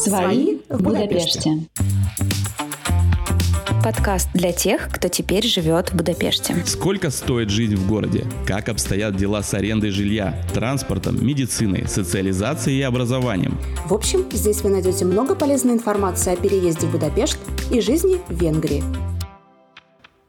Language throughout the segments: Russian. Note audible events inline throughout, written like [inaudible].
Свои в Будапеште. Подкаст для тех, кто теперь живет в Будапеште. Сколько стоит жизнь в городе? Как обстоят дела с арендой жилья, транспортом, медициной, социализацией и образованием? В общем, здесь вы найдете много полезной информации о переезде в Будапешт и жизни в Венгрии.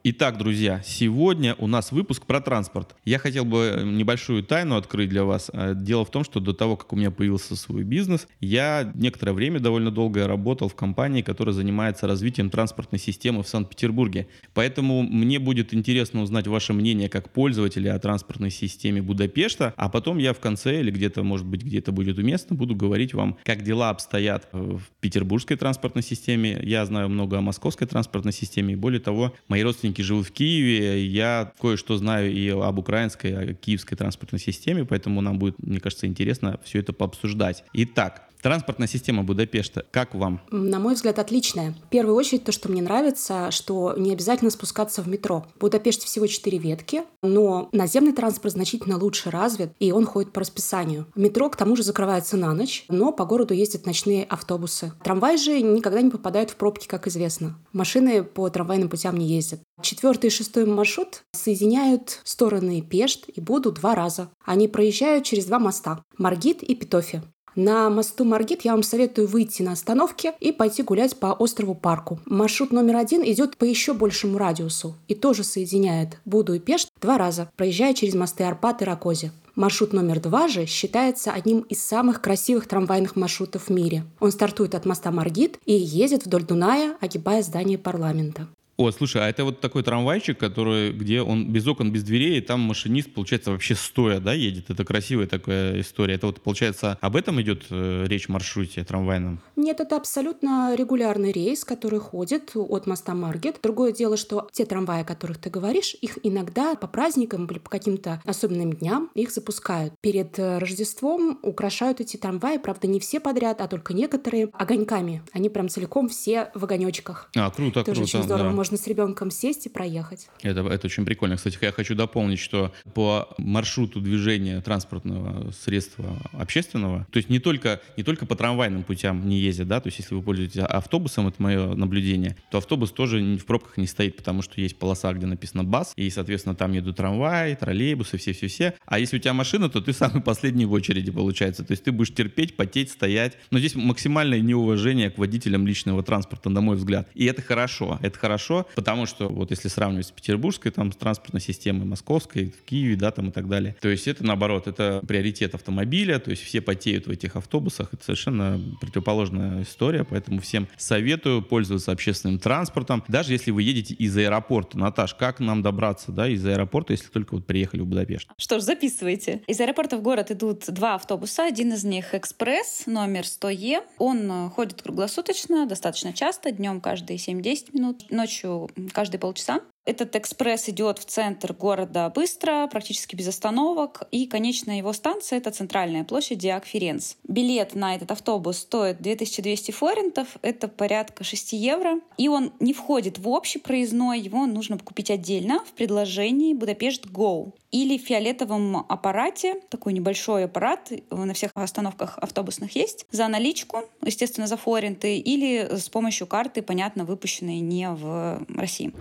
Итак, друзья, сегодня у нас выпуск про транспорт. Я хотел бы небольшую тайну открыть для вас. Э, дело в том, что до того, как у меня появился свой бизнес, я некоторое время, довольно долго работал в компании, которая занимается развитием транспортной системы в Санкт-Петербурге. Поэтому мне будет интересно узнать ваше мнение как пользователя о транспортной системе Будапешта, а потом я в конце или где-то, может быть, где-то будет уместно, буду говорить вам, как дела обстоят в петербургской транспортной системе. Я знаю много о московской транспортной системе, и более того, мои родственники родственники живут в Киеве, я кое-что знаю и об украинской, о киевской транспортной системе, поэтому нам будет, мне кажется, интересно все это пообсуждать. Итак, Транспортная система Будапешта, как вам? На мой взгляд, отличная. В первую очередь, то, что мне нравится, что не обязательно спускаться в метро. В Будапеште всего четыре ветки, но наземный транспорт значительно лучше развит, и он ходит по расписанию. Метро, к тому же, закрывается на ночь, но по городу ездят ночные автобусы. Трамвай же никогда не попадают в пробки, как известно. Машины по трамвайным путям не ездят. Четвертый и шестой маршрут соединяют стороны Пешт и Буду два раза. Они проезжают через два моста – Маргит и Питофи. На мосту Маргит я вам советую выйти на остановке и пойти гулять по острову Парку. Маршрут номер один идет по еще большему радиусу и тоже соединяет Буду и Пешт два раза, проезжая через мосты Арпат и Ракози. Маршрут номер два же считается одним из самых красивых трамвайных маршрутов в мире. Он стартует от моста Маргит и едет вдоль Дуная, огибая здание парламента. О, слушай, а это вот такой трамвайчик, который, где он без окон, без дверей, и там машинист, получается, вообще стоя, да, едет. Это красивая такая история. Это вот, получается, об этом идет э, речь в маршруте трамвайном? Нет, это абсолютно регулярный рейс, который ходит от моста Маргет. Другое дело, что те трамваи, о которых ты говоришь, их иногда по праздникам или по каким-то особенным дням их запускают. Перед э, Рождеством украшают эти трамваи, правда, не все подряд, а только некоторые, огоньками. Они прям целиком все в огонечках. А, круто, Тоже круто. очень здорово. Да. Можно можно с ребенком сесть и проехать. Это, это очень прикольно. Кстати, я хочу дополнить, что по маршруту движения транспортного средства общественного, то есть не только, не только по трамвайным путям не ездят, да, то есть если вы пользуетесь автобусом, это мое наблюдение, то автобус тоже в пробках не стоит, потому что есть полоса, где написано БАС, и, соответственно, там едут трамваи, троллейбусы, все-все-все. А если у тебя машина, то ты самый последний в очереди, получается. То есть ты будешь терпеть, потеть, стоять. Но здесь максимальное неуважение к водителям личного транспорта, на мой взгляд. И это хорошо. Это хорошо, потому что вот если сравнивать с петербургской там с транспортной системой, московской, в Киеве, да, там и так далее, то есть это наоборот, это приоритет автомобиля, то есть все потеют в этих автобусах, это совершенно противоположная история, поэтому всем советую пользоваться общественным транспортом, даже если вы едете из аэропорта. Наташ, как нам добраться, да, из аэропорта, если только вот приехали в Будапешт? Что ж, записывайте. Из аэропорта в город идут два автобуса, один из них экспресс, номер 100Е. Он ходит круглосуточно, достаточно часто, днем каждые 7-10 минут, ночью каждые полчаса. Этот экспресс идет в центр города быстро, практически без остановок, и конечная его станция — это центральная площадь Диак Ференц. Билет на этот автобус стоит 2200 форинтов, это порядка 6 евро, и он не входит в общий проездной, его нужно купить отдельно в предложении Будапешт Go или в фиолетовом аппарате, такой небольшой аппарат, на всех остановках автобусных есть, за наличку, естественно, за форинты, или с помощью карты, понятно, выпущенной не в России.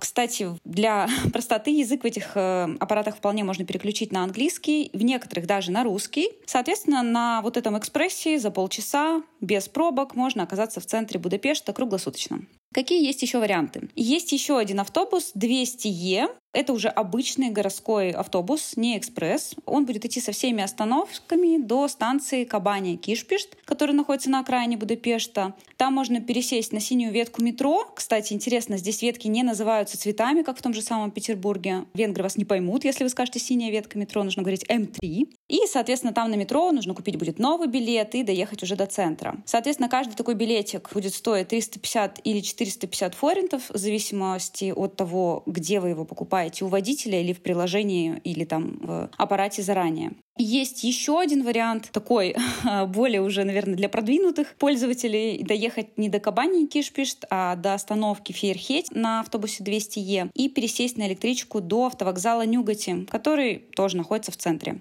Кстати, для [laughs] простоты язык в этих э, аппаратах вполне можно переключить на английский, в некоторых даже на русский. Соответственно, на вот этом экспрессе за полчаса без пробок можно оказаться в центре Будапешта круглосуточно. Какие есть еще варианты? Есть еще один автобус 200Е. Это уже обычный городской автобус, не экспресс. Он будет идти со всеми остановками до станции Кабани Кишпишт, которая находится на окраине Будапешта. Там можно пересесть на синюю ветку метро. Кстати, интересно, здесь ветки не называются цветами, как в том же самом Петербурге. Венгры вас не поймут, если вы скажете синяя ветка метро, нужно говорить М3. И, соответственно, там на метро нужно купить будет новый билет и доехать уже до центра. Соответственно, каждый такой билетик будет стоить 350 или 450 форинтов, в зависимости от того, где вы его покупаете, у водителя или в приложении, или там в аппарате заранее. Есть еще один вариант, такой [laughs] более уже, наверное, для продвинутых пользователей, доехать не до Кабани Кишпишт, а до остановки Фейерхеть на автобусе 200Е и пересесть на электричку до автовокзала Нюгати, который тоже находится в центре.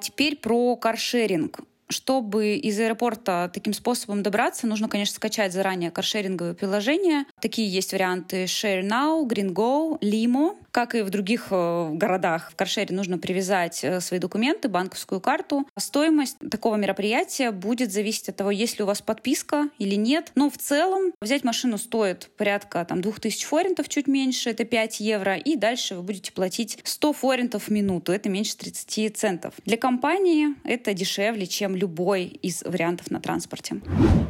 Теперь про каршеринг. Чтобы из аэропорта таким способом добраться, нужно, конечно, скачать заранее каршеринговое приложение. Такие есть варианты Share Now, GreenGo, Limo. Как и в других э, городах, в каршере нужно привязать э, свои документы, банковскую карту. Стоимость такого мероприятия будет зависеть от того, есть ли у вас подписка или нет. Но в целом взять машину стоит порядка там, 2000 форинтов, чуть меньше, это 5 евро. И дальше вы будете платить 100 форинтов в минуту, это меньше 30 центов. Для компании это дешевле, чем любой из вариантов на транспорте.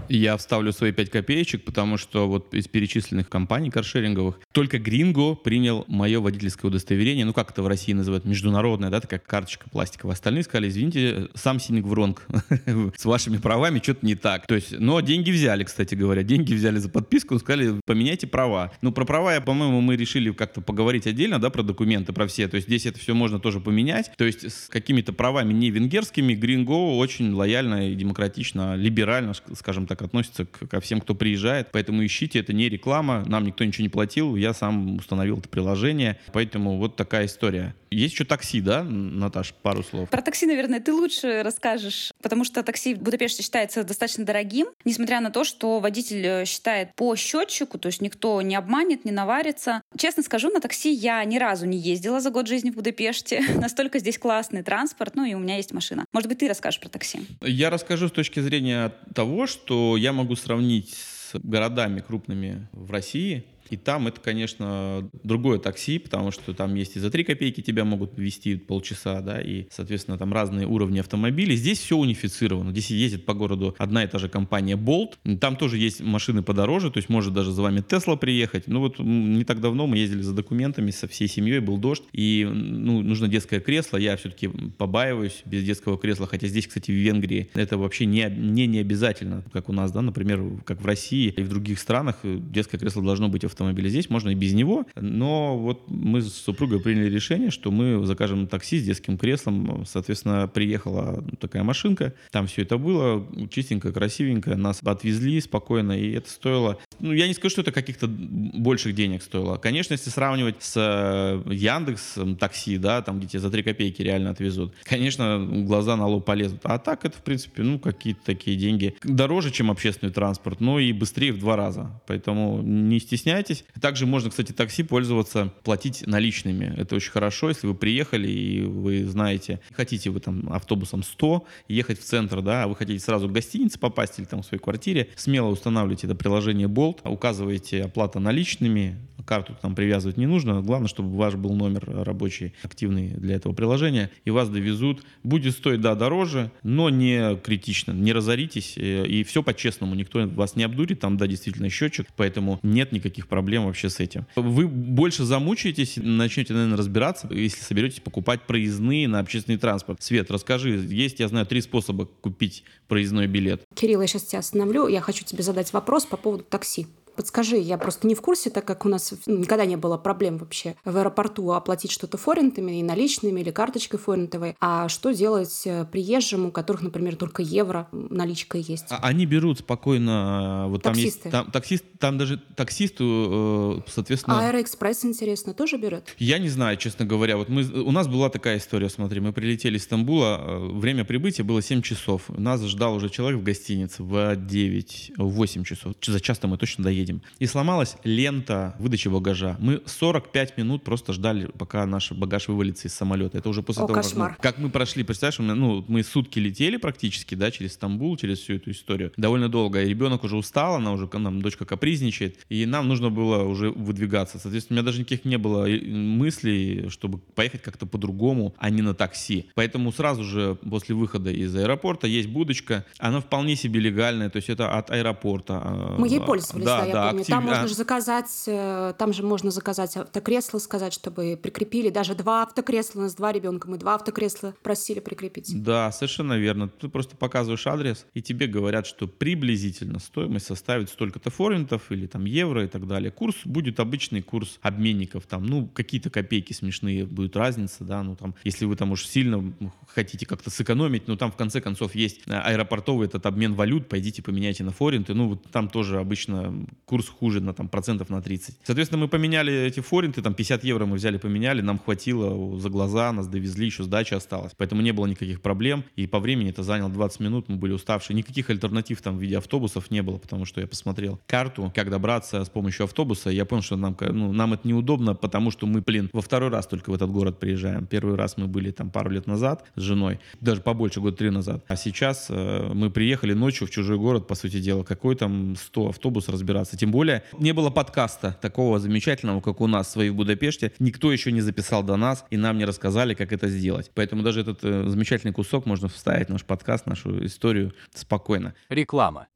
Я вставлю свои 5 копеечек, потому что вот из перечисленных компаний каршеринговых только Гринго принял мое водительское удостоверение, ну как это в России называют, международная, да, такая карточка пластиковая. Остальные сказали, извините, сам синик в ронг, [laughs] с вашими правами что-то не так. То есть, но деньги взяли, кстати говоря, деньги взяли за подписку, сказали, поменяйте права. Ну про права, я, по-моему, мы решили как-то поговорить отдельно, да, про документы, про все. То есть здесь это все можно тоже поменять. То есть с какими-то правами не венгерскими, Гринго очень лояльно и демократично, либерально, скажем так, относится к, ко всем, кто приезжает. Поэтому ищите, это не реклама, нам никто ничего не платил, я сам установил это приложение. Поэтому вот такая история. Есть еще такси, да, Наташ, пару слов? Про такси, наверное, ты лучше расскажешь, потому что такси в Будапеште считается достаточно дорогим, несмотря на то, что водитель э, считает по счетчику, то есть никто не обманет, не наварится. Честно скажу, на такси я ни разу не ездила за год жизни в Будапеште. [laughs] Настолько здесь классный транспорт, ну и у меня есть машина. Может быть, ты расскажешь про такси? Я расскажу с точки зрения того, что я могу сравнить с городами крупными в России, и там это, конечно, другое такси, потому что там есть и за 3 копейки тебя могут вести полчаса, да, и, соответственно, там разные уровни автомобилей. Здесь все унифицировано. Здесь ездит по городу одна и та же компания Bolt. Там тоже есть машины подороже, то есть может даже за вами Tesla приехать. Ну вот не так давно мы ездили за документами со всей семьей, был дождь, и ну, нужно детское кресло. Я все-таки побаиваюсь без детского кресла, хотя здесь, кстати, в Венгрии это вообще не, не, не обязательно, как у нас, да, например, как в России и в других странах детское кресло должно быть автомобиля. Здесь можно и без него, но вот мы с супругой приняли решение, что мы закажем такси с детским креслом. Соответственно, приехала такая машинка, там все это было, чистенько, красивенько, нас отвезли спокойно, и это стоило... Ну, я не скажу, что это каких-то больших денег стоило. Конечно, если сравнивать с э, Яндекс такси, да, там где тебе за 3 копейки реально отвезут, конечно, глаза на лоб полезут. А так это, в принципе, ну, какие-то такие деньги. Дороже, чем общественный транспорт, но и быстрее в два раза. Поэтому не стесняйтесь. Также можно, кстати, такси пользоваться, платить наличными. Это очень хорошо, если вы приехали и вы знаете, хотите вы там автобусом 100, ехать в центр, да, а вы хотите сразу в гостиницу попасть или там в своей квартире, смело устанавливайте это приложение Bolt, указываете оплата наличными, карту там привязывать не нужно. Главное, чтобы ваш был номер рабочий, активный для этого приложения, и вас довезут. Будет стоить, да, дороже, но не критично. Не разоритесь, э, и все по-честному. Никто вас не обдурит, там, да, действительно счетчик, поэтому нет никаких проблем вообще с этим. Вы больше замучаетесь, начнете, наверное, разбираться, если соберетесь покупать проездные на общественный транспорт. Свет, расскажи, есть, я знаю, три способа купить проездной билет. Кирилл, я сейчас тебя остановлю. Я хочу тебе задать вопрос по поводу такси. Подскажи, я просто не в курсе, так как у нас никогда не было проблем вообще в аэропорту оплатить что-то форинтами и наличными или карточкой форинтовой. А что делать э, приезжим, у которых, например, только евро наличка есть? А они берут спокойно. Э, вот Таксисты. там есть там таксист, там даже таксисту, э, соответственно. А Аэроэкспресс, интересно, тоже берет? Я не знаю, честно говоря. Вот мы у нас была такая история. Смотри, мы прилетели из Стамбула, время прибытия было 7 часов. Нас ждал уже человек в гостинице в 9, 8 часов. За час мы точно доедем едем. И сломалась лента выдачи багажа. Мы 45 минут просто ждали, пока наш багаж вывалится из самолета. Это уже после О, того, кошмар. как, ну, как мы прошли, представляешь, ну, мы сутки летели практически, да, через Стамбул, через всю эту историю. Довольно долго. И ребенок уже устал, она уже, нам дочка капризничает. И нам нужно было уже выдвигаться. Соответственно, у меня даже никаких не было мыслей, чтобы поехать как-то по-другому, а не на такси. Поэтому сразу же после выхода из аэропорта есть будочка. Она вполне себе легальная, то есть это от аэропорта. А, мы ей пользовались, да, да, я да, помню. Актив... Там можно же заказать, э, там же можно заказать автокресло, сказать, чтобы прикрепили. Даже два автокресла, у нас два ребенка, мы два автокресла просили прикрепить. Да, совершенно верно. Ты просто показываешь адрес, и тебе говорят, что приблизительно стоимость составит столько-то форинтов или там евро и так далее. Курс будет обычный курс обменников, там, ну, какие-то копейки смешные будет разница, да, ну, там, если вы там уж сильно хотите как-то сэкономить, ну, там, в конце концов, есть аэропортовый этот обмен валют, пойдите поменяйте на форинты, ну, вот там тоже обычно курс хуже на там процентов на 30. Соответственно, мы поменяли эти форинты, там 50 евро мы взяли, поменяли, нам хватило за глаза, нас довезли, еще сдача осталась. Поэтому не было никаких проблем. И по времени это заняло 20 минут, мы были уставшие. Никаких альтернатив там в виде автобусов не было, потому что я посмотрел карту, как добраться с помощью автобуса. Я понял, что нам, ну, нам это неудобно, потому что мы, блин, во второй раз только в этот город приезжаем. Первый раз мы были там пару лет назад с женой, даже побольше, год три назад. А сейчас э, мы приехали ночью в чужой город, по сути дела. Какой там 100 автобус разбираться? Тем более не было подкаста такого замечательного, как у нас свои в Будапеште. Никто еще не записал до нас, и нам не рассказали, как это сделать. Поэтому даже этот э, замечательный кусок можно вставить в наш подкаст, нашу историю спокойно. Реклама.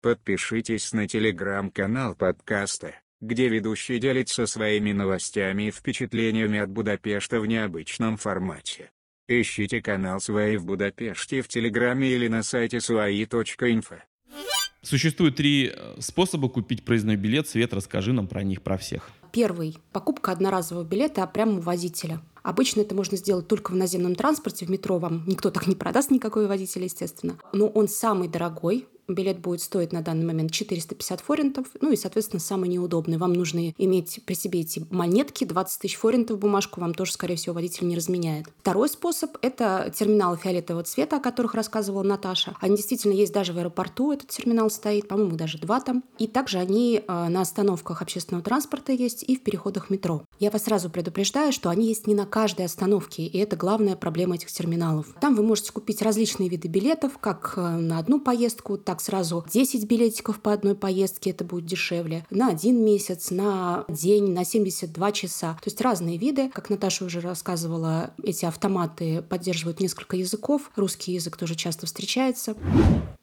Подпишитесь на телеграм-канал подкаста, где ведущий делится своими новостями и впечатлениями от Будапешта в необычном формате. Ищите канал Свои в Будапеште в Телеграме или на сайте suai.info. Существует три э, способа купить проездной билет. Свет, расскажи нам про них, про всех. Первый – покупка одноразового билета прямо у водителя. Обычно это можно сделать только в наземном транспорте, в метро вам никто так не продаст, никакой водитель, естественно. Но он самый дорогой, билет будет стоить на данный момент 450 форинтов, ну и, соответственно, самый неудобный. Вам нужно иметь при себе эти монетки, 20 тысяч форинтов бумажку вам тоже, скорее всего, водитель не разменяет. Второй способ – это терминалы фиолетового цвета, о которых рассказывала Наташа. Они действительно есть даже в аэропорту, этот терминал стоит, по-моему, даже два там. И также они э, на остановках общественного транспорта есть и в переходах метро. Я вас сразу предупреждаю, что они есть не на каждой остановке, и это главная проблема этих терминалов. Там вы можете купить различные виды билетов, как э, на одну поездку, так сразу 10 билетиков по одной поездке, это будет дешевле, на один месяц, на день, на 72 часа. То есть разные виды. Как Наташа уже рассказывала, эти автоматы поддерживают несколько языков. Русский язык тоже часто встречается.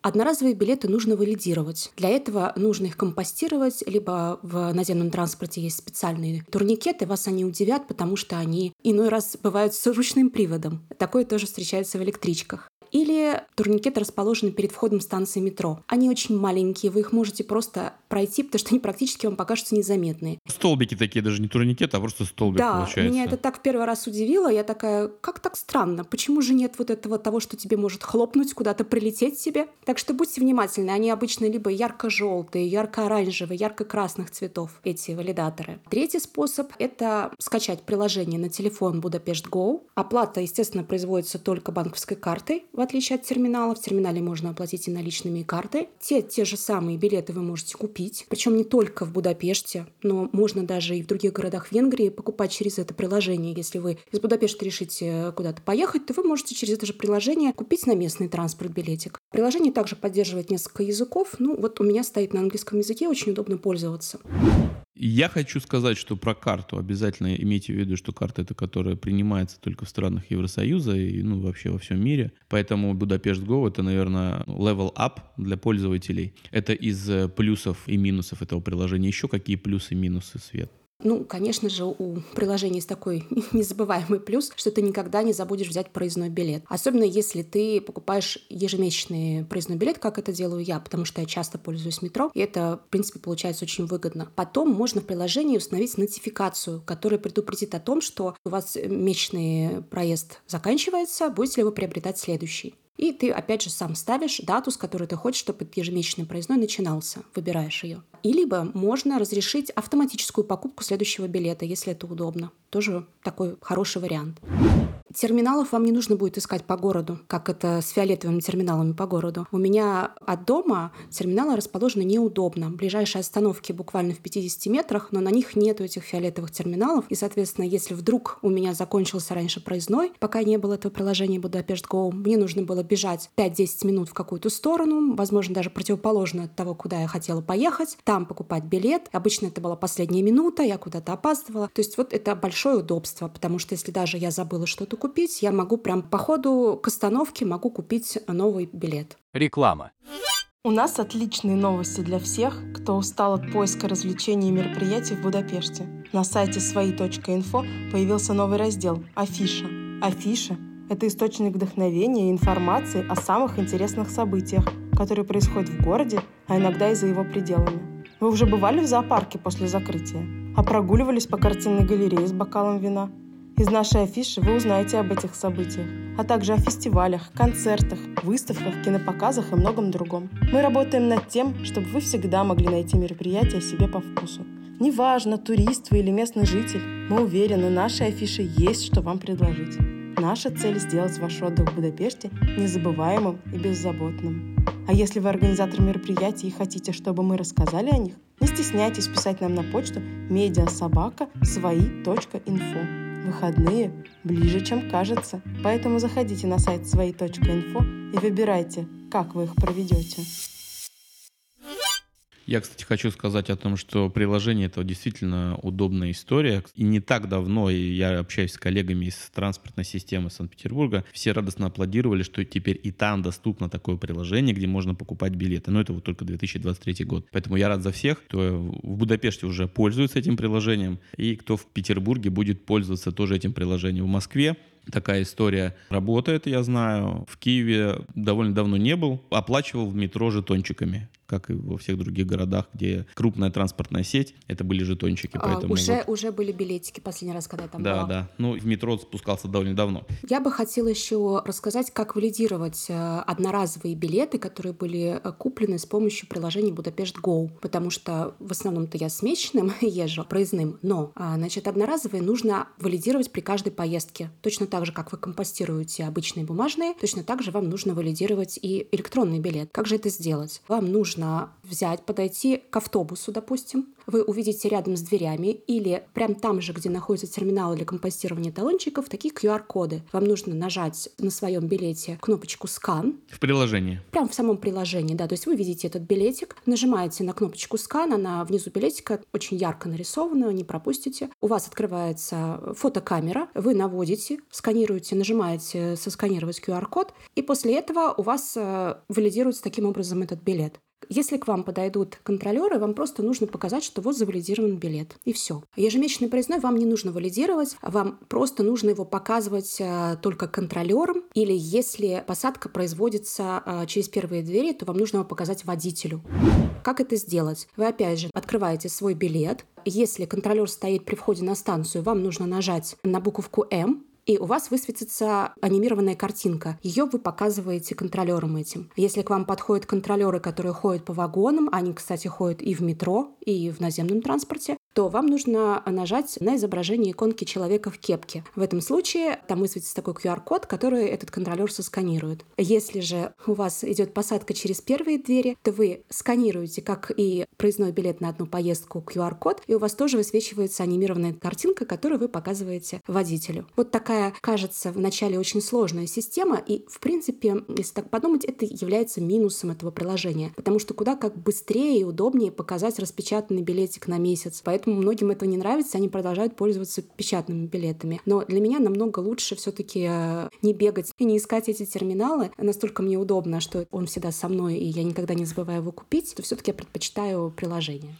Одноразовые билеты нужно валидировать. Для этого нужно их компостировать, либо в наземном транспорте есть специальные турникеты, вас они удивят, потому что они иной раз бывают с ручным приводом. Такое тоже встречается в электричках или турникеты расположены перед входом станции метро. Они очень маленькие, вы их можете просто пройти, потому что они практически вам покажутся незаметные. Столбики такие, даже не турникеты, а просто столбик да, получается. меня это так в первый раз удивило. Я такая, как так странно? Почему же нет вот этого того, что тебе может хлопнуть, куда-то прилететь себе? Так что будьте внимательны. Они обычно либо ярко-желтые, ярко-оранжевые, ярко-красных цветов, эти валидаторы. Третий способ — это скачать приложение на телефон Budapest Go. Оплата, естественно, производится только банковской картой в отличие от терминала. В терминале можно оплатить и наличными, и картой. Те, те же самые билеты вы можете купить. Причем не только в Будапеште, но можно даже и в других городах Венгрии покупать через это приложение. Если вы из Будапешта решите куда-то поехать, то вы можете через это же приложение купить на местный транспорт билетик. Приложение также поддерживает несколько языков. Ну, вот у меня стоит на английском языке, очень удобно пользоваться. Я хочу сказать, что про карту обязательно имейте в виду, что карта это которая принимается только в странах Евросоюза и ну, вообще во всем мире. Поэтому Budapest Go это, наверное, level up для пользователей. Это из э, плюсов и минусов этого приложения. Еще какие плюсы и минусы, Свет? Ну, конечно же, у приложения есть такой [laughs] незабываемый плюс, что ты никогда не забудешь взять проездной билет. Особенно если ты покупаешь ежемесячный проездной билет, как это делаю я, потому что я часто пользуюсь метро, и это, в принципе, получается очень выгодно. Потом можно в приложении установить нотификацию, которая предупредит о том, что у вас месячный проезд заканчивается, будете ли вы приобретать следующий. И ты, опять же, сам ставишь дату, с которой ты хочешь, чтобы ежемесячный проездной начинался. Выбираешь ее. И либо можно разрешить автоматическую покупку следующего билета, если это удобно. Тоже такой хороший вариант. Терминалов вам не нужно будет искать по городу, как это с фиолетовыми терминалами по городу. У меня от дома терминалы расположены неудобно. Ближайшие остановки буквально в 50 метрах, но на них нету этих фиолетовых терминалов. И, соответственно, если вдруг у меня закончился раньше проездной, пока не было этого приложения Budapest Go, мне нужно было бежать 5-10 минут в какую-то сторону, возможно, даже противоположно от того, куда я хотела поехать, там покупать билет. Обычно это была последняя минута, я куда-то опаздывала. То есть вот это большое удобство, потому что если даже я забыла что-то купить, я могу прям по ходу к остановке могу купить новый билет. Реклама. У нас отличные новости для всех, кто устал от поиска развлечений и мероприятий в Будапеште. На сайте свои.инфо появился новый раздел «Афиша». Афиша – это источник вдохновения и информации о самых интересных событиях, которые происходят в городе, а иногда и за его пределами. Вы уже бывали в зоопарке после закрытия? А прогуливались по картинной галерее с бокалом вина – Из нашей афиши вы узнаете об этих событиях, а также о фестивалях, концертах, выставках, кинопоказах и многом другом. Мы работаем над тем, чтобы вы всегда могли найти мероприятие себе по вкусу. Неважно, турист вы или местный житель, мы уверены, нашей афише есть что вам предложить. Наша цель – сделать ваш отдых в Будапеште незабываемым и беззаботным. А если вы организатор мероприятий и хотите, чтобы мы рассказали о них, не стесняйтесь писать нам на почту медиасобака свои.инфо. Выходные ближе, чем кажется, поэтому заходите на сайт свои.инфо и выбирайте, как вы их проведете. Я, кстати, хочу сказать о том, что приложение это действительно удобная история. И не так давно, и я общаюсь с коллегами из транспортной системы Санкт-Петербурга, все радостно аплодировали, что теперь и там доступно такое приложение, где можно покупать билеты. Но это вот только 2023 год. Поэтому я рад за всех, кто в Будапеште уже пользуется этим приложением, и кто в Петербурге будет пользоваться тоже этим приложением. В Москве Такая история работает, я знаю. В Киеве довольно давно не был. Оплачивал в метро жетончиками как и во всех других городах, где крупная транспортная сеть, это были жетончики. А, поэтому уже, вот... уже были билетики последний раз, когда я там да, была. Да, да. Ну, в метро спускался довольно давно. Я бы хотела еще рассказать, как валидировать э, одноразовые билеты, которые были э, куплены с помощью приложения Будапешт Go, потому что в основном-то я с месячным [laughs] езжу, проездным, но, а, значит, одноразовые нужно валидировать при каждой поездке. Точно так же, как вы компостируете обычные бумажные, точно так же вам нужно валидировать и электронный билет. Как же это сделать? Вам нужно нужно взять, подойти к автобусу, допустим, вы увидите рядом с дверями или прям там же, где находится терминал для компостирования талончиков, такие QR-коды. Вам нужно нажать на своем билете кнопочку «Скан». В приложении? Прям в самом приложении, да. То есть вы видите этот билетик, нажимаете на кнопочку «Скан», она внизу билетика очень ярко нарисована, не пропустите. У вас открывается фотокамера, вы наводите, сканируете, нажимаете сосканировать QR-код, и после этого у вас э, валидируется таким образом этот билет. Если к вам подойдут контролеры, вам просто нужно показать, что вот завалидирован билет. И все. Ежемесячный проездной вам не нужно валидировать, вам просто нужно его показывать э, только контролерам. Или если посадка производится э, через первые двери, то вам нужно его показать водителю. Как это сделать? Вы опять же открываете свой билет. Если контролер стоит при входе на станцию, вам нужно нажать на буковку М, и у вас высветится анимированная картинка. Ее вы показываете контролерам этим. Если к вам подходят контролеры, которые ходят по вагонам, они, кстати, ходят и в метро, и в наземном транспорте, то вам нужно нажать на изображение иконки человека в кепке. В этом случае там высветится такой QR-код, который этот контролер сосканирует. Если же у вас идет посадка через первые двери, то вы сканируете, как и проездной билет на одну поездку, QR-код, и у вас тоже высвечивается анимированная картинка, которую вы показываете водителю. Вот такая, кажется, вначале очень сложная система, и, в принципе, если так подумать, это является минусом этого приложения, потому что куда как быстрее и удобнее показать распечатанный билетик на месяц. Поэтому многим это не нравится, они продолжают пользоваться печатными билетами. Но для меня намного лучше все-таки э, не бегать и не искать эти терминалы. Настолько мне удобно, что он всегда со мной, и я никогда не забываю его купить, то все-таки я предпочитаю приложение.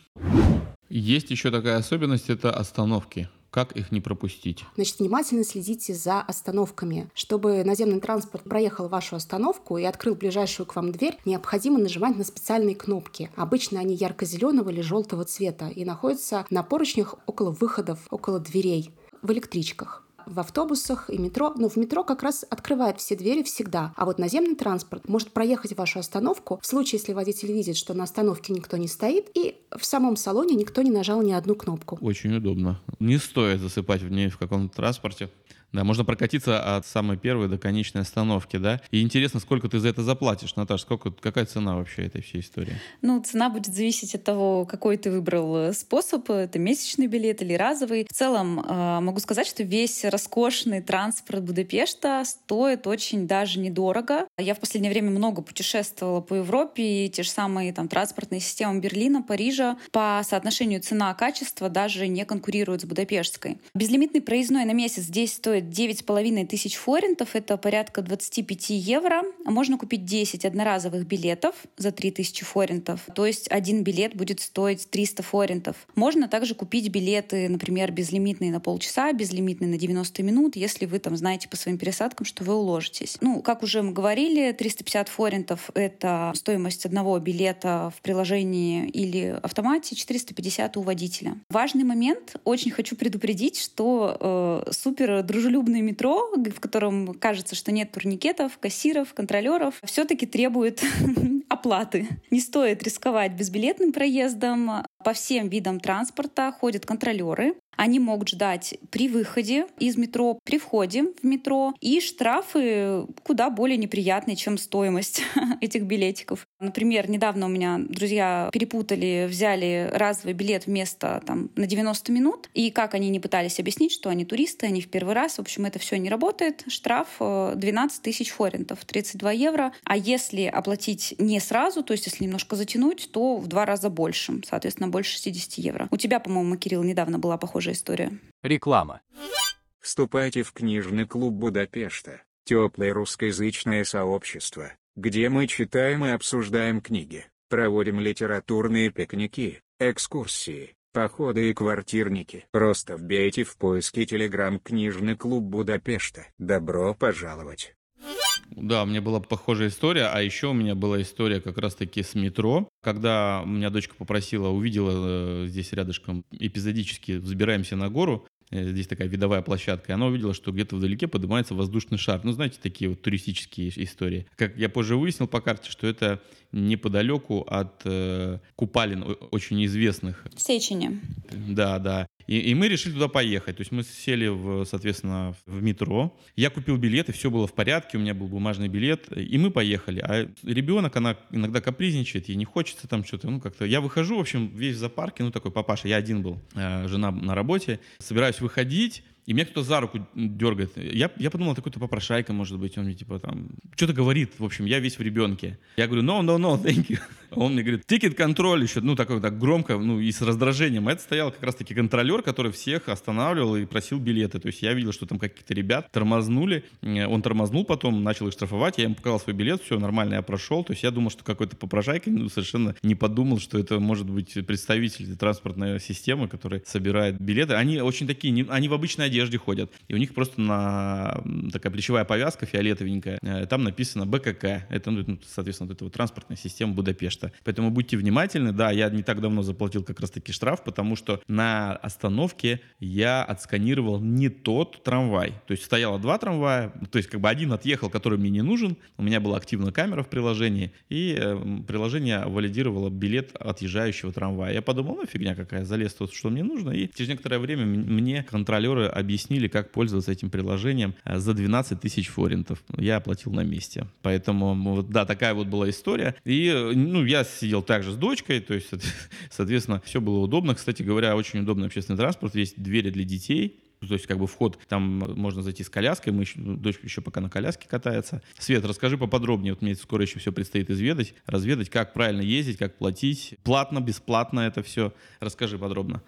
Есть еще такая особенность, это остановки. Как их не пропустить? Значит, внимательно следите за остановками. Чтобы наземный транспорт проехал вашу остановку и открыл ближайшую к вам дверь, необходимо нажимать на специальные кнопки. Обычно они ярко-зеленого или желтого цвета и находятся на поручнях около выходов, около дверей в электричках в автобусах и метро, но в метро как раз открывает все двери всегда. А вот наземный транспорт может проехать вашу остановку в случае, если водитель видит, что на остановке никто не стоит, и в самом салоне никто не нажал ни одну кнопку. Очень удобно. Не стоит засыпать в ней в каком-то транспорте. Да, можно прокатиться от самой первой до конечной остановки, да. И интересно, сколько ты за это заплатишь, Наташа, сколько, какая цена вообще этой всей истории? Ну, цена будет зависеть от того, какой ты выбрал э, способ, это месячный билет или разовый. В целом, э, могу сказать, что весь роскошный транспорт Будапешта стоит очень даже недорого. Я в последнее время много путешествовала по Европе, и те же самые там транспортные системы Берлина, Парижа по соотношению цена-качество даже не конкурируют с будапештской. Безлимитный проездной на месяц здесь стоит стоит 9,5 тысяч форинтов, это порядка 25 евро. Можно купить 10 одноразовых билетов за 3 тысячи форинтов, то есть один билет будет стоить 300 форинтов. Можно также купить билеты, например, безлимитные на полчаса, безлимитные на 90 минут, если вы там знаете по своим пересадкам, что вы уложитесь. Ну, как уже мы говорили, 350 форинтов — это стоимость одного билета в приложении или автомате, 450 у водителя. Важный момент, очень хочу предупредить, что э, супер дружелюбное метро, в котором кажется, что нет турникетов, кассиров, контролеров, все-таки требует [laughs] оплаты. Не стоит рисковать безбилетным проездом. По всем видам транспорта ходят контролеры. Они могут ждать при выходе из метро, при входе в метро. И штрафы куда более неприятные, чем стоимость [laughs] этих билетиков. Например, недавно у меня друзья перепутали, взяли разовый билет вместо там, на 90 минут. И как они не пытались объяснить, что они туристы, они в первый раз. В общем, это все не работает. Штраф 12 э, тысяч форинтов, 32 евро. А если оплатить не сразу, то есть если немножко затянуть, то в два раза больше. Соответственно, больше 60 евро. У тебя, по-моему, Кирилл, недавно была похожая история. Реклама. Вступайте в книжный клуб Будапешта, теплое русскоязычное сообщество, где мы читаем и обсуждаем книги, проводим литературные пикники, экскурсии, походы и квартирники. Просто вбейте в поиске телеграм «Книжный клуб Будапешта». Добро пожаловать! Да, у меня была похожая история, а еще у меня была история как раз-таки с метро. Когда у меня дочка попросила, увидела э, здесь рядышком эпизодически взбираемся на гору, э, здесь такая видовая площадка, и она увидела, что где-то вдалеке поднимается воздушный шар. Ну, знаете, такие вот туристические истории. Как я позже выяснил по карте, что это неподалеку от э, купалин очень известных. Сечени. Да, да. И, и мы решили туда поехать. То есть мы сели, в, соответственно, в метро. Я купил билет, и все было в порядке. У меня был бумажный билет. И мы поехали. А ребенок, она иногда капризничает, ей не хочется там что-то. Ну, как-то... Я выхожу, в общем, весь в зоопарке. Ну, такой папаша. Я один был. Э, жена на работе. Собираюсь выходить и меня кто-то за руку дергает. Я, я подумал, это какой-то попрошайка, может быть, он мне типа там что-то говорит. В общем, я весь в ребенке. Я говорю, no, no, no, thank you. [laughs] Он мне говорит, тикет контроль еще, ну, такой так громко, ну, и с раздражением. А это стоял как раз-таки контролер, который всех останавливал и просил билеты. То есть я видел, что там какие-то ребят тормознули. Он тормознул потом, начал их штрафовать. Я ему показал свой билет, все нормально, я прошел. То есть я думал, что какой-то попрошайка, ну, совершенно не подумал, что это может быть представитель транспортной системы, который собирает билеты. Они очень такие, они в обычной одежде одежде ходят. И у них просто на такая плечевая повязка фиолетовенькая. Э, там написано БКК. Это, ну, соответственно, вот эта вот транспортная система Будапешта. Поэтому будьте внимательны. Да, я не так давно заплатил как раз-таки штраф, потому что на остановке я отсканировал не тот трамвай. То есть стояло два трамвая. То есть как бы один отъехал, который мне не нужен. У меня была активная камера в приложении. И э, приложение валидировало билет отъезжающего трамвая. Я подумал, ну фигня какая, залез тут, что мне нужно. И через некоторое время мне контролеры объяснили, как пользоваться этим приложением э, за 12 тысяч форинтов. Я оплатил на месте. Поэтому, вот, да, такая вот была история. И, э, ну, я сидел также с дочкой, то есть, [laughs] соответственно, все было удобно. Кстати говоря, очень удобный общественный транспорт. Есть двери для детей, то есть как бы вход, там можно зайти с коляской, мы еще, ну, дочка еще пока на коляске катается. Свет, расскажи поподробнее, вот мне скоро еще все предстоит изведать, разведать, как правильно ездить, как платить, платно, бесплатно это все. Расскажи подробно.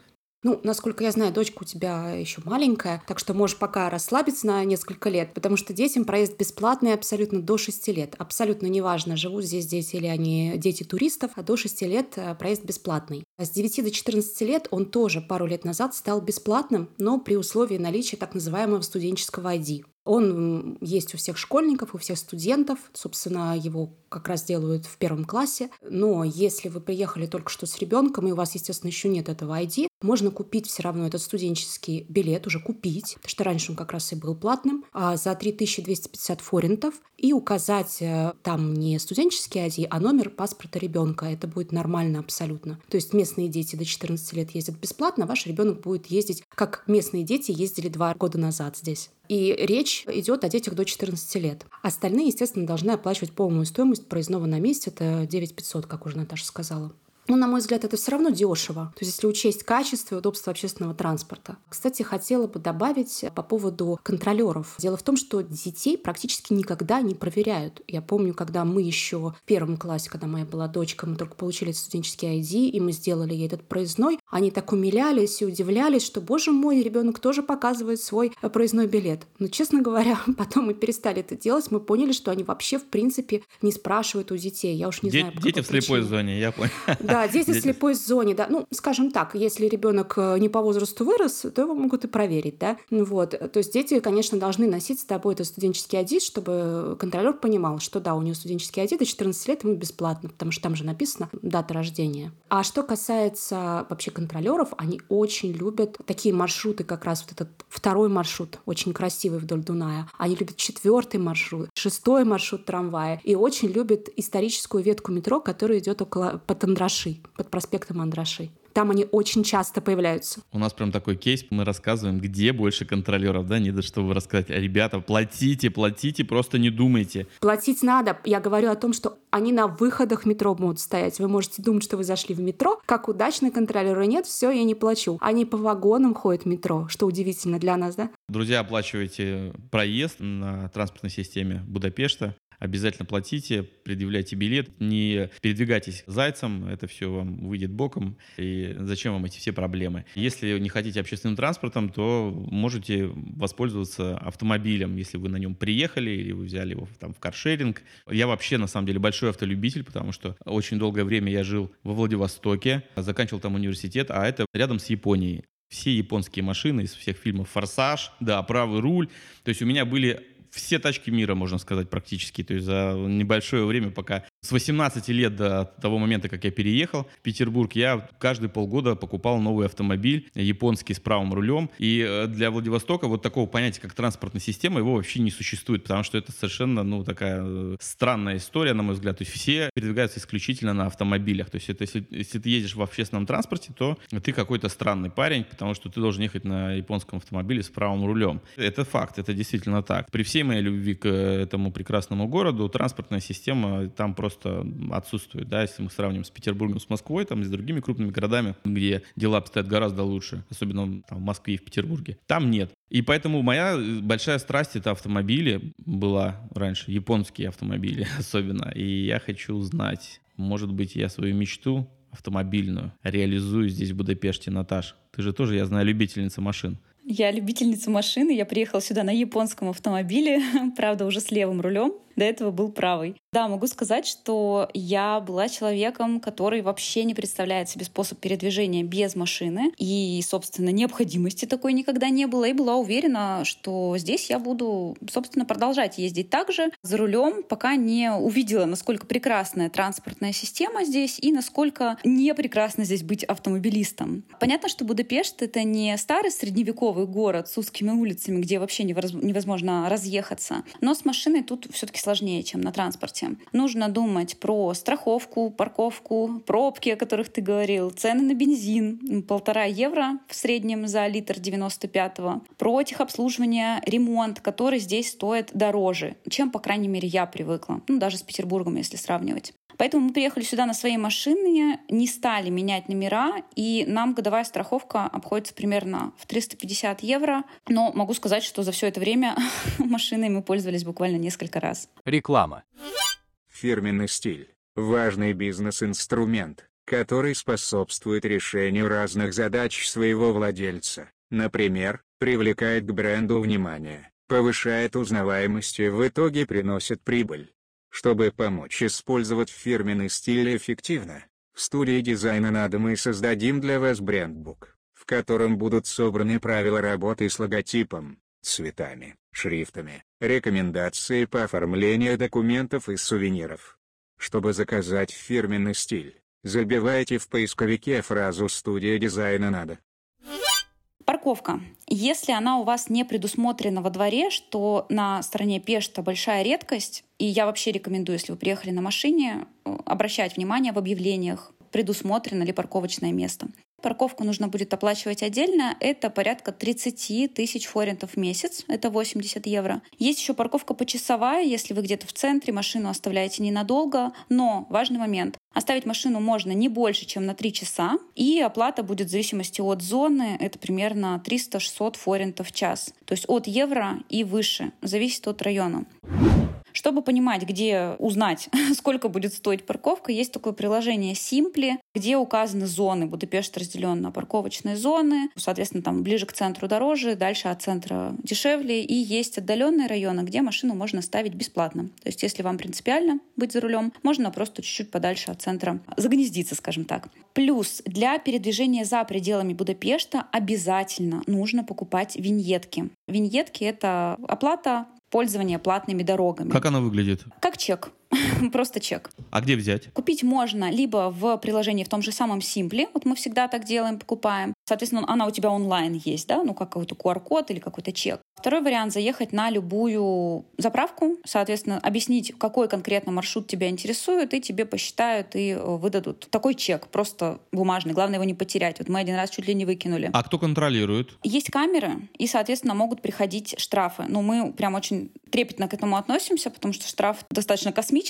Ну, насколько я знаю, дочка у тебя еще маленькая, так что можешь пока расслабиться на несколько лет, потому что детям проезд бесплатный абсолютно до 6 лет. Абсолютно неважно, живут здесь дети или они дети туристов, а до 6 лет э, проезд бесплатный. А с 9 до 14 лет он тоже пару лет назад стал бесплатным, но при условии наличия так называемого студенческого ID. Он есть у всех школьников, у всех студентов. Собственно, его как раз делают в первом классе. Но если вы приехали только что с ребенком, и у вас, естественно, еще нет этого ID, можно купить все равно этот студенческий билет, уже купить, потому что раньше он как раз и был платным, а за 3250 форинтов и указать э, там не студенческий ID, а номер паспорта ребенка. Это будет нормально абсолютно. То есть местные дети до 14 лет ездят бесплатно, а ваш ребенок будет ездить, как местные дети ездили два года назад здесь. И речь идет о детях до 14 лет. Остальные, естественно, должны оплачивать полную стоимость проездного на месте. Это 9 500, как уже Наташа сказала. Но, на мой взгляд, это все равно дешево. То есть, если учесть качество и удобство общественного транспорта. Кстати, хотела бы добавить по поводу контролеров. Дело в том, что детей практически никогда не проверяют. Я помню, когда мы еще в первом классе, когда моя была дочка, мы только получили студенческий ID, и мы сделали ей этот проездной, Они так умилялись и удивлялись, что, боже мой, ребенок тоже показывает свой э, проездной билет. Но, честно говоря, [laughs] потом мы перестали это делать, мы поняли, что они вообще, в принципе, не спрашивают у детей. Я уж не Де- знаю, Дети в слепой причине. зоне, я понял. [laughs] Да, дети в Дети. слепой зоне, да. Ну, скажем так, если ребенок э, не по возрасту вырос, то его могут и проверить, да. Ну Вот. То есть дети, конечно, должны носить с тобой этот студенческий адит, чтобы контролер понимал, что да, у него студенческий адит, до 14 лет ему бесплатно, потому что там же написано дата рождения. А что касается вообще контролеров, они очень любят такие маршруты, как раз вот этот второй маршрут, очень красивый вдоль Дуная. Они любят четвертый маршрут, шестой маршрут трамвая и очень любят историческую ветку метро, которая идет около под Андраши, под проспектом Андраши. Там они очень часто появляются. У нас прям такой кейс, мы рассказываем, где больше контролеров, да, не до чтобы рассказать. А, Ребята, платите, платите, просто не думайте. Платить надо. Я говорю о том, что они на выходах метро будут стоять. Вы можете думать, что вы зашли в метро. Как удачно контролеры нет, все, я не плачу. Они по вагонам ходят в метро, что удивительно для нас, да? Друзья, оплачивайте проезд на транспортной системе Будапешта. Обязательно платите, предъявляйте билет, не передвигайтесь зайцем, это все вам выйдет боком, и зачем вам эти все проблемы. Если не хотите общественным транспортом, то можете воспользоваться автомобилем, если вы на нем приехали или вы взяли его там в каршеринг. Я вообще, на самом деле, большой автолюбитель, потому что очень долгое время я жил во Владивостоке, заканчивал там университет, а это рядом с Японией. Все японские машины из всех фильмов «Форсаж», да, «Правый руль». То есть у меня были все тачки мира, можно сказать, практически. То есть за небольшое время, пока с 18 лет до того момента, как я переехал в Петербург, я каждые полгода покупал новый автомобиль, японский с правым рулем. И э, для Владивостока вот такого понятия, как транспортная система, его вообще не существует, потому что это совершенно, ну, такая э, странная история, на мой взгляд. То есть все передвигаются исключительно на автомобилях. То есть это если, если ты едешь в общественном транспорте, то ты какой-то странный парень, потому что ты должен ехать на японском автомобиле с правым рулем. Это факт, это действительно так. При всей моей любви к э, этому прекрасному городу, транспортная система там просто отсутствует. Да? Если мы сравним с Петербургом, с Москвой, там, и с другими крупными городами, где дела обстоят гораздо лучше, особенно там, в Москве и в Петербурге, там нет. И поэтому моя э, большая страсть это автомобили была раньше, японские автомобили [laughs] особенно. И я хочу узнать, может быть, я свою мечту автомобильную реализую здесь, в Будапеште, Наташ. Ты же тоже, я знаю, любительница машин. Я любительница машины. Я приехала сюда на японском автомобиле, [laughs] правда, уже с левым рулем. До этого был правый. Да, могу сказать, что я была человеком, который вообще не представляет себе способ передвижения без машины. И, собственно, необходимости такой никогда не было. И была уверена, что здесь я буду, собственно, продолжать ездить так же за рулем, пока не увидела, насколько прекрасная транспортная система здесь и насколько не прекрасно здесь быть автомобилистом. Понятно, что Будапешт — это не старый средневековый город с узкими улицами, где вообще невозможно разъехаться. Но с машиной тут все-таки сложнее, чем на транспорте. Нужно думать про страховку, парковку, пробки, о которых ты говорил, цены на бензин, полтора евро в среднем за литр 95-го, про техобслуживание, ремонт, который здесь стоит дороже, чем, по крайней мере, я привыкла, ну, даже с Петербургом, если сравнивать. Поэтому мы приехали сюда на своей машине, не стали менять номера, и нам годовая страховка обходится примерно в 350 евро. Но могу сказать, что за все это время [laughs] машиной мы пользовались буквально несколько раз. Реклама. Фирменный стиль – важный бизнес-инструмент, который способствует решению разных задач своего владельца. Например, привлекает к бренду внимание, повышает узнаваемость и в итоге приносит прибыль. Чтобы помочь использовать фирменный стиль эффективно, в студии дизайна надо мы создадим для вас брендбук, в котором будут собраны правила работы с логотипом, цветами, шрифтами, рекомендации по оформлению документов и сувениров. Чтобы заказать фирменный стиль, забивайте в поисковике фразу «Студия дизайна надо». Парковка. Если она у вас не предусмотрена во дворе, что на стороне Пешта большая редкость, и я вообще рекомендую, если вы приехали на машине, обращать внимание в объявлениях, предусмотрено ли парковочное место. Парковку нужно будет оплачивать отдельно. Это порядка 30 тысяч форинтов в месяц. Это 80 евро. Есть еще парковка почасовая, если вы где-то в центре, машину оставляете ненадолго. Но важный момент. Оставить машину можно не больше, чем на 3 часа. И оплата будет в зависимости от зоны. Это примерно 300-600 форинтов в час. То есть от евро и выше. Зависит от района. Чтобы понимать, где узнать, [laughs] сколько будет стоить парковка, есть такое приложение Simply, где указаны зоны. Будапешт разделен на парковочные зоны, соответственно, там ближе к центру дороже, дальше от центра дешевле, и есть отдаленные районы, где машину можно ставить бесплатно. То есть, если вам принципиально быть за рулем, можно просто чуть-чуть подальше от центра загнездиться, скажем так. Плюс для передвижения за пределами Будапешта обязательно нужно покупать виньетки. Виньетки — это оплата пользования платными дорогами. Как она выглядит? Как чек. [laughs] Просто чек. А где взять? Купить можно либо в приложении в том же самом Simple, вот мы всегда так делаем, покупаем. Соответственно, она у тебя онлайн есть, да, ну как какой-то QR-код или какой-то чек. Второй вариант — заехать на любую заправку, соответственно, объяснить, какой конкретно маршрут тебя интересует, и тебе посчитают и э, выдадут такой чек, просто бумажный. Главное его не потерять. Вот мы один раз чуть ли не выкинули. А кто контролирует? Есть камеры, и, соответственно, могут приходить штрафы. Ну, мы прям очень трепетно к этому относимся, потому что штраф достаточно космический.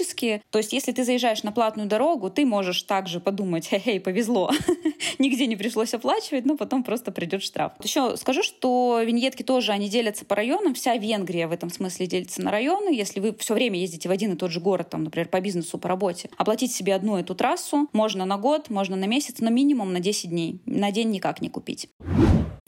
То есть, если ты заезжаешь на платную дорогу, ты можешь также подумать, хе-хей, повезло, [laughs] нигде не пришлось оплачивать, но потом просто придет штраф. Еще скажу, что виньетки тоже, они делятся по районам. Вся Венгрия в этом смысле делится на районы. Если вы все время ездите в один и тот же город, там, например, по бизнесу, по работе, оплатить себе одну эту трассу можно на год, можно на месяц, но минимум на 10 дней. На день никак не купить.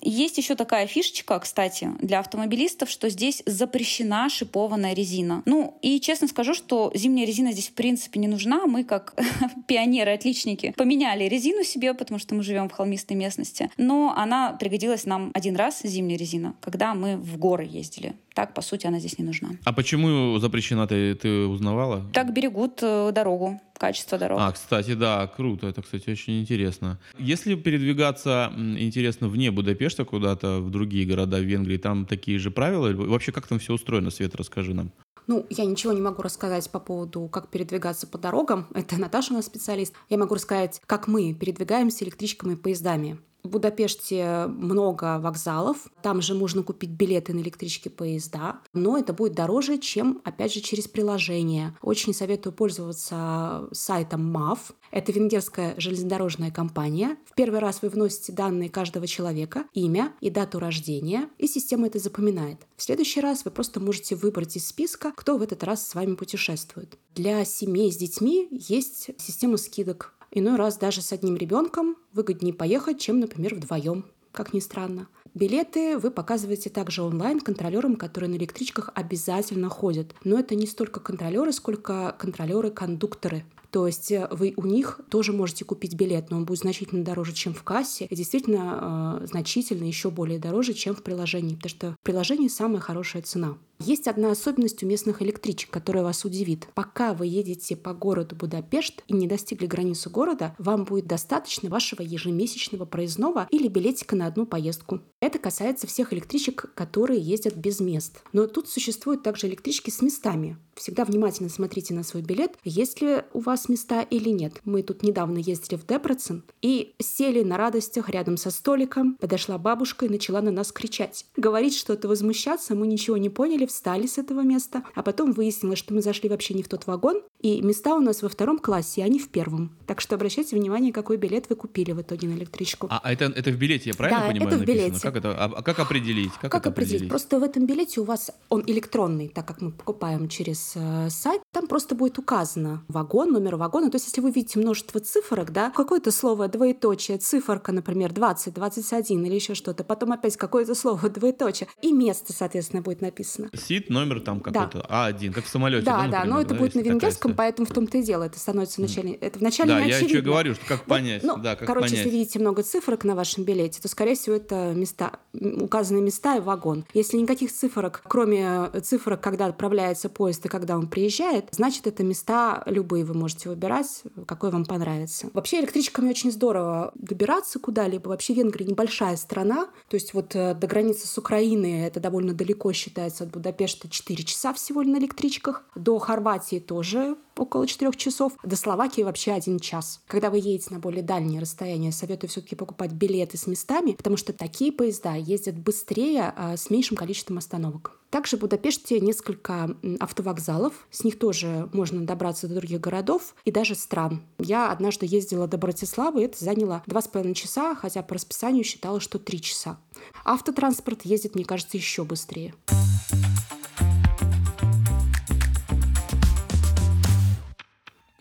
Есть еще такая фишечка, кстати, для автомобилистов, что здесь запрещена шипованная резина. Ну, и честно скажу, что зимняя резина здесь в принципе не нужна. Мы, как [laughs] пионеры-отличники, поменяли резину себе, потому что мы живем в холмистой местности. Но она пригодилась нам один раз, зимняя резина, когда мы в горы ездили. Так, по сути, она здесь не нужна. А почему запрещена, ты, ты узнавала? Так берегут э, дорогу, качество дорог. А, кстати, да, круто. Это, кстати, очень интересно. Если передвигаться, интересно, вне Будапешта куда-то, в другие города в Венгрии, там такие же правила? Вообще, как там все устроено, Света, расскажи нам. Ну, я ничего не могу рассказать по поводу, как передвигаться по дорогам. Это Наташа у нас специалист. Я могу рассказать, как мы передвигаемся электричками и поездами. В Будапеште много вокзалов, там же можно купить билеты на электрички поезда, но это будет дороже, чем, опять же, через приложение. Очень советую пользоваться сайтом MAV. Это венгерская железнодорожная компания. В первый раз вы вносите данные каждого человека, имя и дату рождения, и система это запоминает. В следующий раз вы просто можете выбрать из списка, кто в этот раз с вами путешествует. Для семей с детьми есть система скидок. Иной раз даже с одним ребенком выгоднее поехать, чем, например, вдвоем, как ни странно. Билеты вы показываете также онлайн контролерам, которые на электричках обязательно ходят. Но это не столько контролеры, сколько контролеры-кондукторы. То есть э, вы у них тоже можете купить билет, но он будет значительно дороже, чем в кассе, и действительно э, значительно еще более дороже, чем в приложении, потому что в приложении самая хорошая цена. Есть одна особенность у местных электричек, которая вас удивит. Пока вы едете по городу Будапешт и не достигли границу города, вам будет достаточно вашего ежемесячного проездного или билетика на одну поездку. Это касается всех электричек, которые ездят без мест. Но тут существуют также электрички с местами. Всегда внимательно смотрите на свой билет, есть ли у вас места или нет. Мы тут недавно ездили в Депрецен и сели на радостях рядом со столиком. Подошла бабушка и начала на нас кричать. Говорить что-то, возмущаться, мы ничего не поняли, встали с этого места, а потом выяснилось, что мы зашли вообще не в тот вагон, и места у нас во втором классе, а не в первом. Так что обращайте внимание, какой билет вы купили в итоге на электричку. А это, это в билете, я правильно да, понимаю? это в написано? билете. Как, это, а, а как определить? Как, Как это определить? Просто в этом билете у вас он электронный, так как мы покупаем через э, сайт, там просто будет указано вагон, номер вагона. То есть, если вы видите множество цифрок, да, какое-то слово двоеточие, циферка, например, 20, 21 или еще что-то, потом опять какое-то слово [laughs] двоеточие, и место, соответственно, будет написано. Сид, номер там какой-то, А1, как в самолете. Да, да, да, но например, это да, будет на венгерском, поэтому в том-то и дело. Это становится в начале. Это в начале Да, не я очевидно. что говорю, что как понять, Ну, да, как короче, понять. если видите много цифрок на вашем билете, то, скорее всего, это места, указанные места и вагон. Если никаких цифрок, кроме э, цифрок, когда отправляется поезд и когда он приезжает, значит, это места любые вы можете выбирать, какой вам понравится. Вообще, электричками очень здорово добираться куда-либо. Вообще, Венгрия небольшая страна, то есть вот э, до границы с Украиной это довольно далеко считается от Будапешта 4 часа всего на электричках. До Хорватии тоже около 4 часов. До Словакии вообще один час. Когда вы едете на более дальние расстояния, советую все-таки покупать билеты с местами, потому что такие поезда ездят быстрее а, с меньшим количеством остановок. Также в Будапеште несколько автовокзалов. С них тоже можно добраться до других городов и даже стран. Я однажды ездила до Братиславы, и это заняло два с половиной часа, хотя по расписанию считала, что три часа. Автотранспорт ездит, мне кажется, еще быстрее.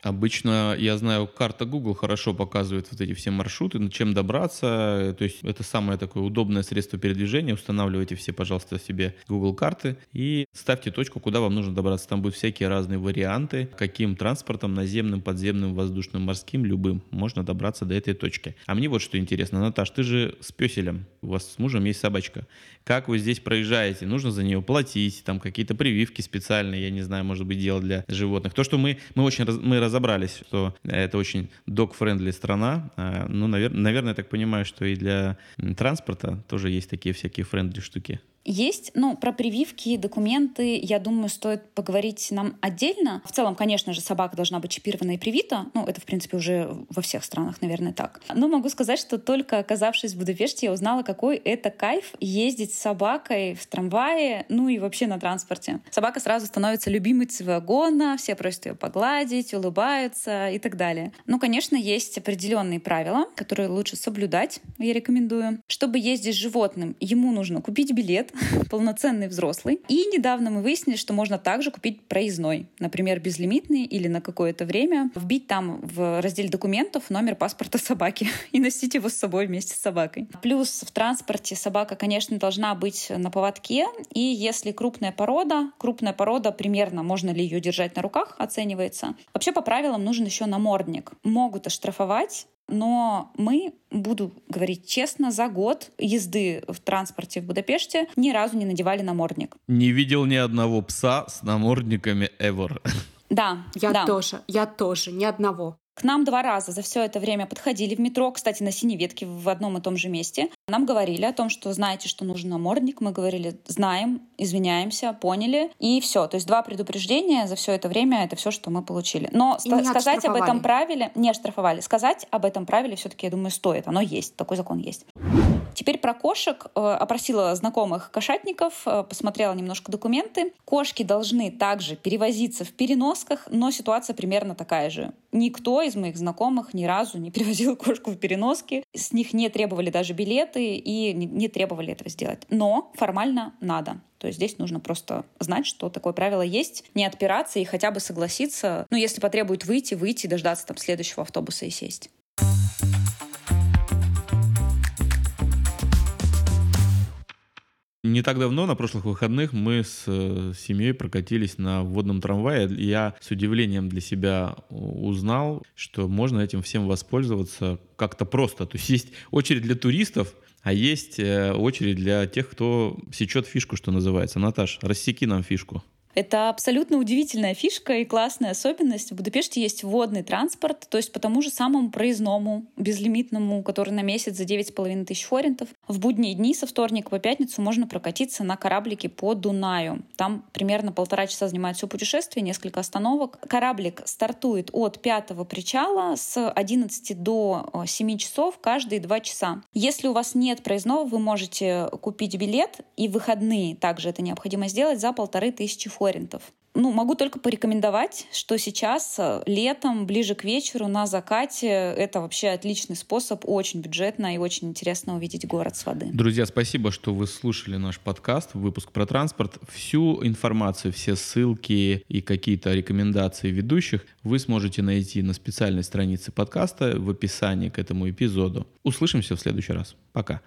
Обычно, я знаю, карта Google хорошо показывает вот эти все маршруты, чем добраться. То есть это самое такое удобное средство передвижения. Устанавливайте все, пожалуйста, себе Google карты и ставьте точку, куда вам нужно добраться. Там будут всякие разные варианты, каким транспортом, наземным, подземным, воздушным, морским, любым, можно добраться до этой точки. А мне вот что интересно. Наташ, ты же с песелем. У вас с мужем есть собачка. Как вы здесь проезжаете? Нужно за нее платить, там какие-то прививки специальные, я не знаю, может быть, отдел для животных. То, что мы, мы очень мы разобрались, что это очень dog-friendly страна. А, ну, навер, наверное, я так понимаю, что и для транспорта тоже есть такие всякие friendly штуки. Есть, ну, про прививки, документы, я думаю, стоит поговорить нам отдельно. В целом, конечно же, собака должна быть чипирована и привита. Ну, это, в принципе, уже во всех странах, наверное, так. Но могу сказать, что только оказавшись в Будапеште, я узнала, какой это кайф ездить с собакой в трамвае, ну и вообще на транспорте. Собака сразу становится любимицей вагона, все просят ее погладить, улыбаются и так далее. Ну, конечно, есть определенные правила, которые лучше соблюдать, я рекомендую. Чтобы ездить с животным, ему нужно купить билет, [laughs] полноценный взрослый. И недавно мы выяснили, что можно также купить проездной, например, безлимитный или на какое-то время, вбить там в разделе документов номер паспорта собаки [laughs] и носить его с собой вместе с собакой. Плюс в транспорте собака, конечно, должна быть на поводке, и если крупная порода, крупная порода примерно, можно ли ее держать на руках, оценивается. Вообще по правилам нужен еще намордник. Могут оштрафовать но мы, буду говорить честно, за год езды в транспорте в Будапеште ни разу не надевали намордник. Не видел ни одного пса с намордниками ever. Да, я да. тоже, я тоже, ни одного. К нам два раза за все это время подходили в метро, кстати, на синей ветке в одном и том же месте. Нам говорили о том, что знаете, что нужен намордник. Мы говорили, знаем, извиняемся, поняли. И все. То есть два предупреждения за все это время — это все, что мы получили. Но ст- сказать об этом правиле... Не оштрафовали. Сказать об этом правиле все-таки, я думаю, стоит. Оно есть. Такой закон есть. Теперь про кошек. Э, опросила знакомых кошатников, э, посмотрела немножко документы. Кошки должны также перевозиться в переносках, но ситуация примерно такая же. Никто из моих знакомых ни разу не [laughs] перевозил кошку в переноске. С них не требовали даже билеты и не требовали этого сделать. Но формально надо. То есть здесь нужно просто знать, что такое правило есть, не отпираться и хотя бы согласиться. Ну, если потребует выйти, выйти, дождаться там следующего автобуса и сесть. Не так давно, на прошлых выходных, мы с э, семьей прокатились на водном трамвае. Я с удивлением для себя узнал, что можно этим всем воспользоваться как-то просто. То есть есть очередь для туристов, а есть э, очередь для тех, кто сечет фишку, что называется. Наташ, рассеки нам фишку. Это абсолютно удивительная фишка и классная особенность. В Будапеште есть водный транспорт, то есть по тому же самому проездному, безлимитному, который на месяц за 9,5 тысяч форинтов. В будние дни со вторника по пятницу можно прокатиться на кораблике по Дунаю. Там примерно полтора часа занимает все путешествие, несколько остановок. Кораблик стартует от пятого причала с 11 до 7 часов каждые два часа. Если у вас нет проездного, вы можете купить билет, и выходные также это необходимо сделать за полторы тысячи форинтов форинтов. Ну, могу только порекомендовать, что сейчас э, летом, ближе к вечеру, на закате, это вообще отличный способ, очень бюджетно и очень интересно увидеть город с воды. Друзья, спасибо, что вы слушали наш подкаст, выпуск про транспорт. Всю информацию, все ссылки и какие-то рекомендации ведущих вы сможете найти на специальной странице подкаста в описании к этому эпизоду. Услышимся в следующий раз. Пока.